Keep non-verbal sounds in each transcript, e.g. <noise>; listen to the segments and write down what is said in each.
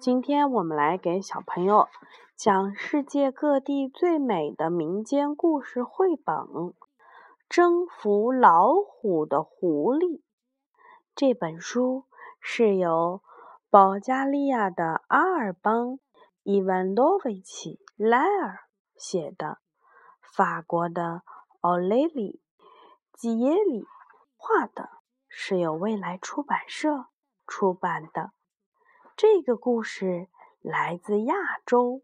今天我们来给小朋友讲世界各地最美的民间故事绘本《征服老虎的狐狸》。这本书是由保加利亚的阿尔邦·伊万诺维奇·莱尔写的，法国的奥雷里·基耶里画的，是由未来出版社出版的。这个故事来自亚洲。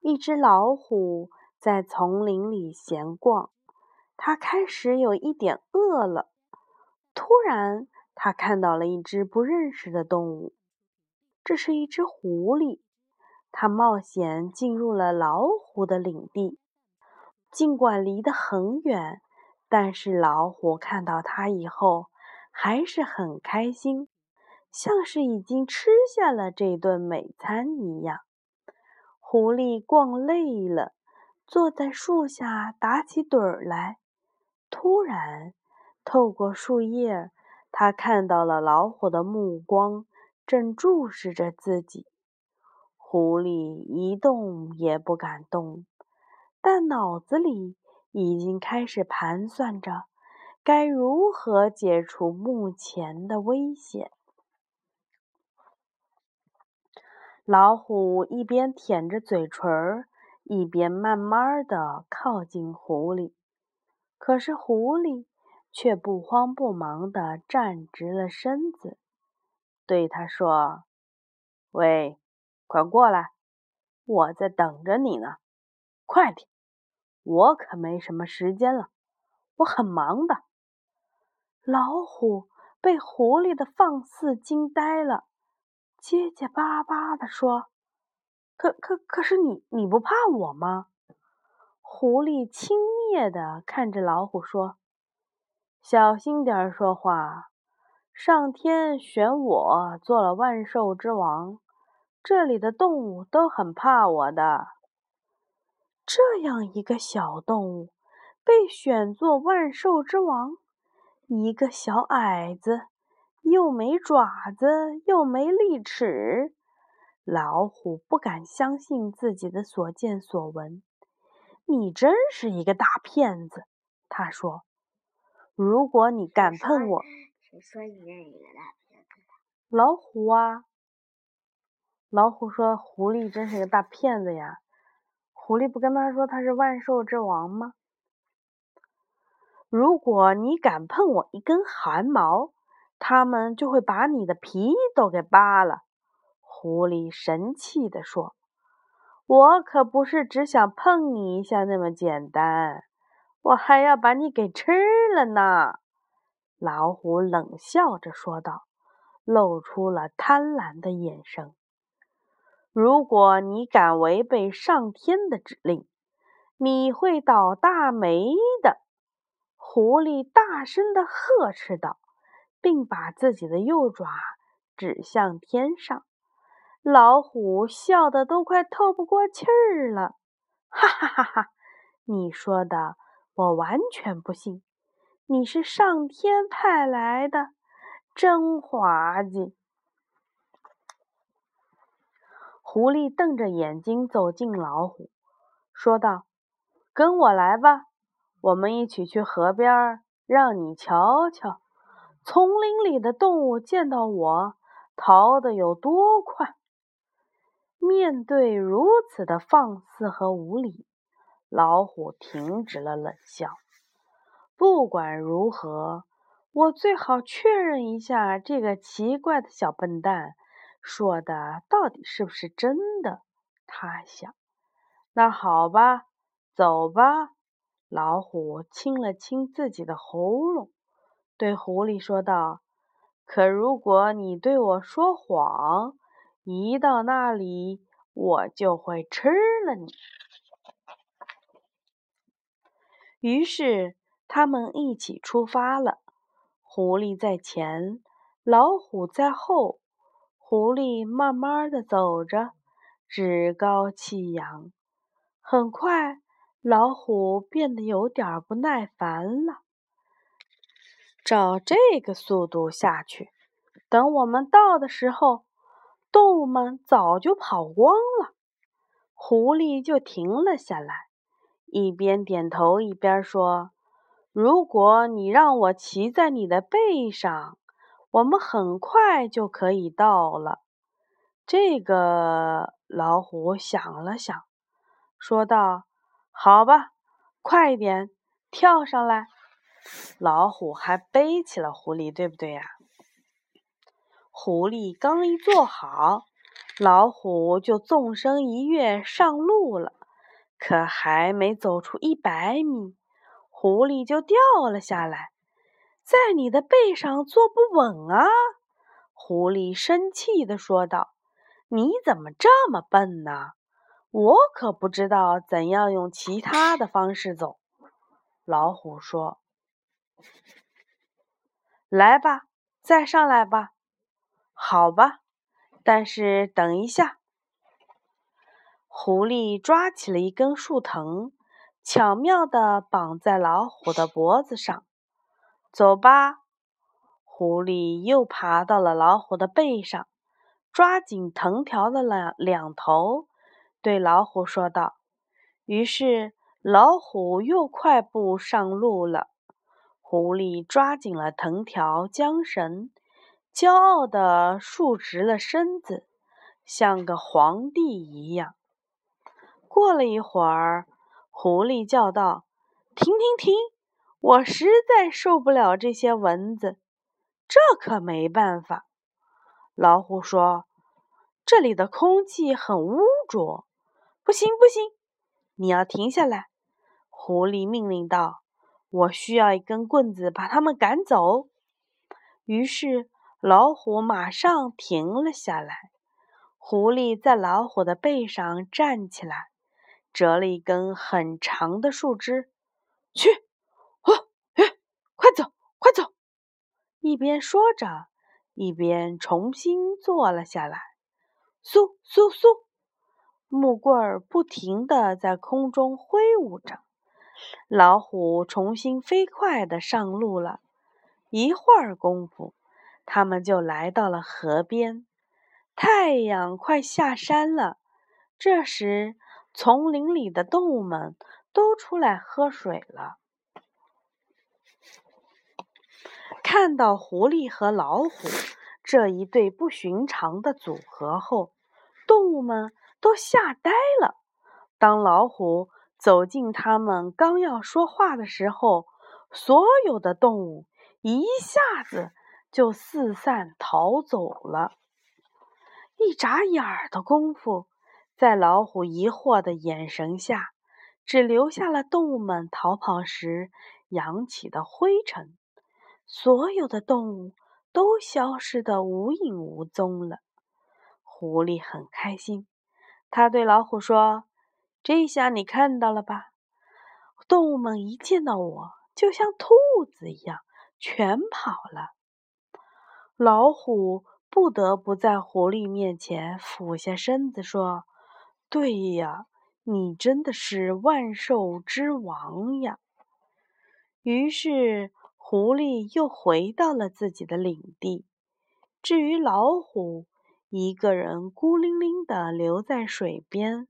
一只老虎在丛林里闲逛，它开始有一点饿了。突然，它看到了一只不认识的动物，这是一只狐狸。它冒险进入了老虎的领地，尽管离得很远，但是老虎看到它以后还是很开心。像是已经吃下了这顿美餐一样。狐狸逛累了，坐在树下打起盹儿来。突然，透过树叶，他看到了老虎的目光正注视着自己。狐狸一动也不敢动，但脑子里已经开始盘算着该如何解除目前的危险。老虎一边舔着嘴唇儿，一边慢慢地靠近狐狸。可是狐狸却不慌不忙地站直了身子，对他说：“喂，快过来，我在等着你呢，快点，我可没什么时间了，我很忙的。”老虎被狐狸的放肆惊呆了。结结巴巴地说：“可可可是你你不怕我吗？”狐狸轻蔑地看着老虎说：“小心点说话，上天选我做了万兽之王，这里的动物都很怕我的。这样一个小动物被选做万兽之王，一个小矮子。”又没爪子，又没利齿，老虎不敢相信自己的所见所闻。你真是一个大骗子，他说：“如果你敢碰我，谁说你是一个大骗子？老虎啊！”老虎说：“狐狸真是个大骗子呀！”狐狸不跟他说他是万兽之王吗？如果你敢碰我一根汗毛。他们就会把你的皮都给扒了。”狐狸神气地说，“我可不是只想碰你一下那么简单，我还要把你给吃了呢。”老虎冷笑着说道，露出了贪婪的眼神。“如果你敢违背上天的指令，你会倒大霉的！”狐狸大声地呵斥道。并把自己的右爪指向天上，老虎笑得都快透不过气儿了，哈哈哈哈！你说的我完全不信，你是上天派来的，真滑稽！狐狸瞪着眼睛走近老虎，说道：“跟我来吧，我们一起去河边，让你瞧瞧。”丛林里的动物见到我，逃得有多快？面对如此的放肆和无礼，老虎停止了冷笑。不管如何，我最好确认一下这个奇怪的小笨蛋说的到底是不是真的。他想。那好吧，走吧。老虎清了清自己的喉咙。对狐狸说道：“可如果你对我说谎，一到那里我就会吃了你。”于是他们一起出发了。狐狸在前，老虎在后。狐狸慢慢的走着，趾高气扬。很快，老虎变得有点不耐烦了。照这个速度下去，等我们到的时候，动物们早就跑光了。狐狸就停了下来，一边点头一边说：“如果你让我骑在你的背上，我们很快就可以到了。”这个老虎想了想，说道：“好吧，快点跳上来。”老虎还背起了狐狸，对不对呀？狐狸刚一坐好，老虎就纵身一跃上路了。可还没走出一百米，狐狸就掉了下来，在你的背上坐不稳啊！狐狸生气地说道：“你怎么这么笨呢？我可不知道怎样用其他的方式走。”老虎说：“ <laughs> 来吧，再上来吧。”好吧，但是等一下。狐狸抓起了一根树藤，巧妙地绑在老虎的脖子上。走吧。狐狸又爬到了老虎的背上，抓紧藤条的两两头，对老虎说道：“于是老虎又快步上路了。”狐狸抓紧了藤条、缰绳。骄傲地竖直了身子，像个皇帝一样。过了一会儿，狐狸叫道：“停停停！我实在受不了这些蚊子，这可没办法。”老虎说：“这里的空气很污浊，不行不行，你要停下来。”狐狸命令道：“我需要一根棍子把它们赶走。”于是。老虎马上停了下来，狐狸在老虎的背上站起来，折了一根很长的树枝，去，哦，哎，快走，快走！一边说着，一边重新坐了下来。嗖嗖嗖，木棍儿不停地在空中挥舞着，老虎重新飞快地上路了。一会儿功夫。他们就来到了河边，太阳快下山了。这时，丛林里的动物们都出来喝水了。看到狐狸和老虎这一对不寻常的组合后，动物们都吓呆了。当老虎走近他们，刚要说话的时候，所有的动物一下子。就四散逃走了。一眨眼儿的功夫，在老虎疑惑的眼神下，只留下了动物们逃跑时扬起的灰尘。所有的动物都消失得无影无踪了。狐狸很开心，他对老虎说：“这下你看到了吧？动物们一见到我，就像兔子一样，全跑了。”老虎不得不在狐狸面前俯下身子说：“对呀，你真的是万兽之王呀！”于是，狐狸又回到了自己的领地。至于老虎，一个人孤零零的留在水边，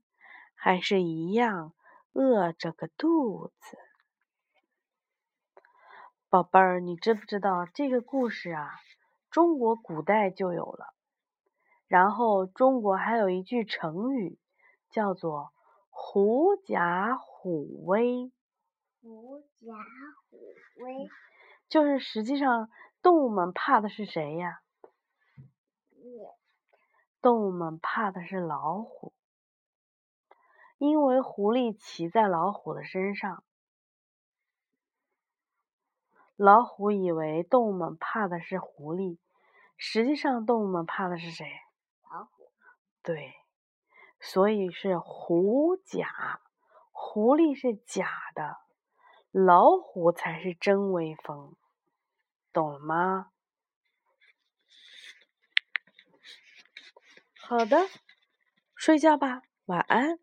还是一样饿着个肚子。宝贝儿，你知不知道这个故事啊？中国古代就有了，然后中国还有一句成语，叫做“狐假虎威”。狐假虎威，就是实际上动物们怕的是谁呀？动物们怕的是老虎，因为狐狸骑在老虎的身上。老虎以为动物们怕的是狐狸，实际上动物们怕的是谁？老虎。对，所以是狐假，狐狸是假的，老虎才是真威风，懂了吗？好的，睡觉吧，晚安。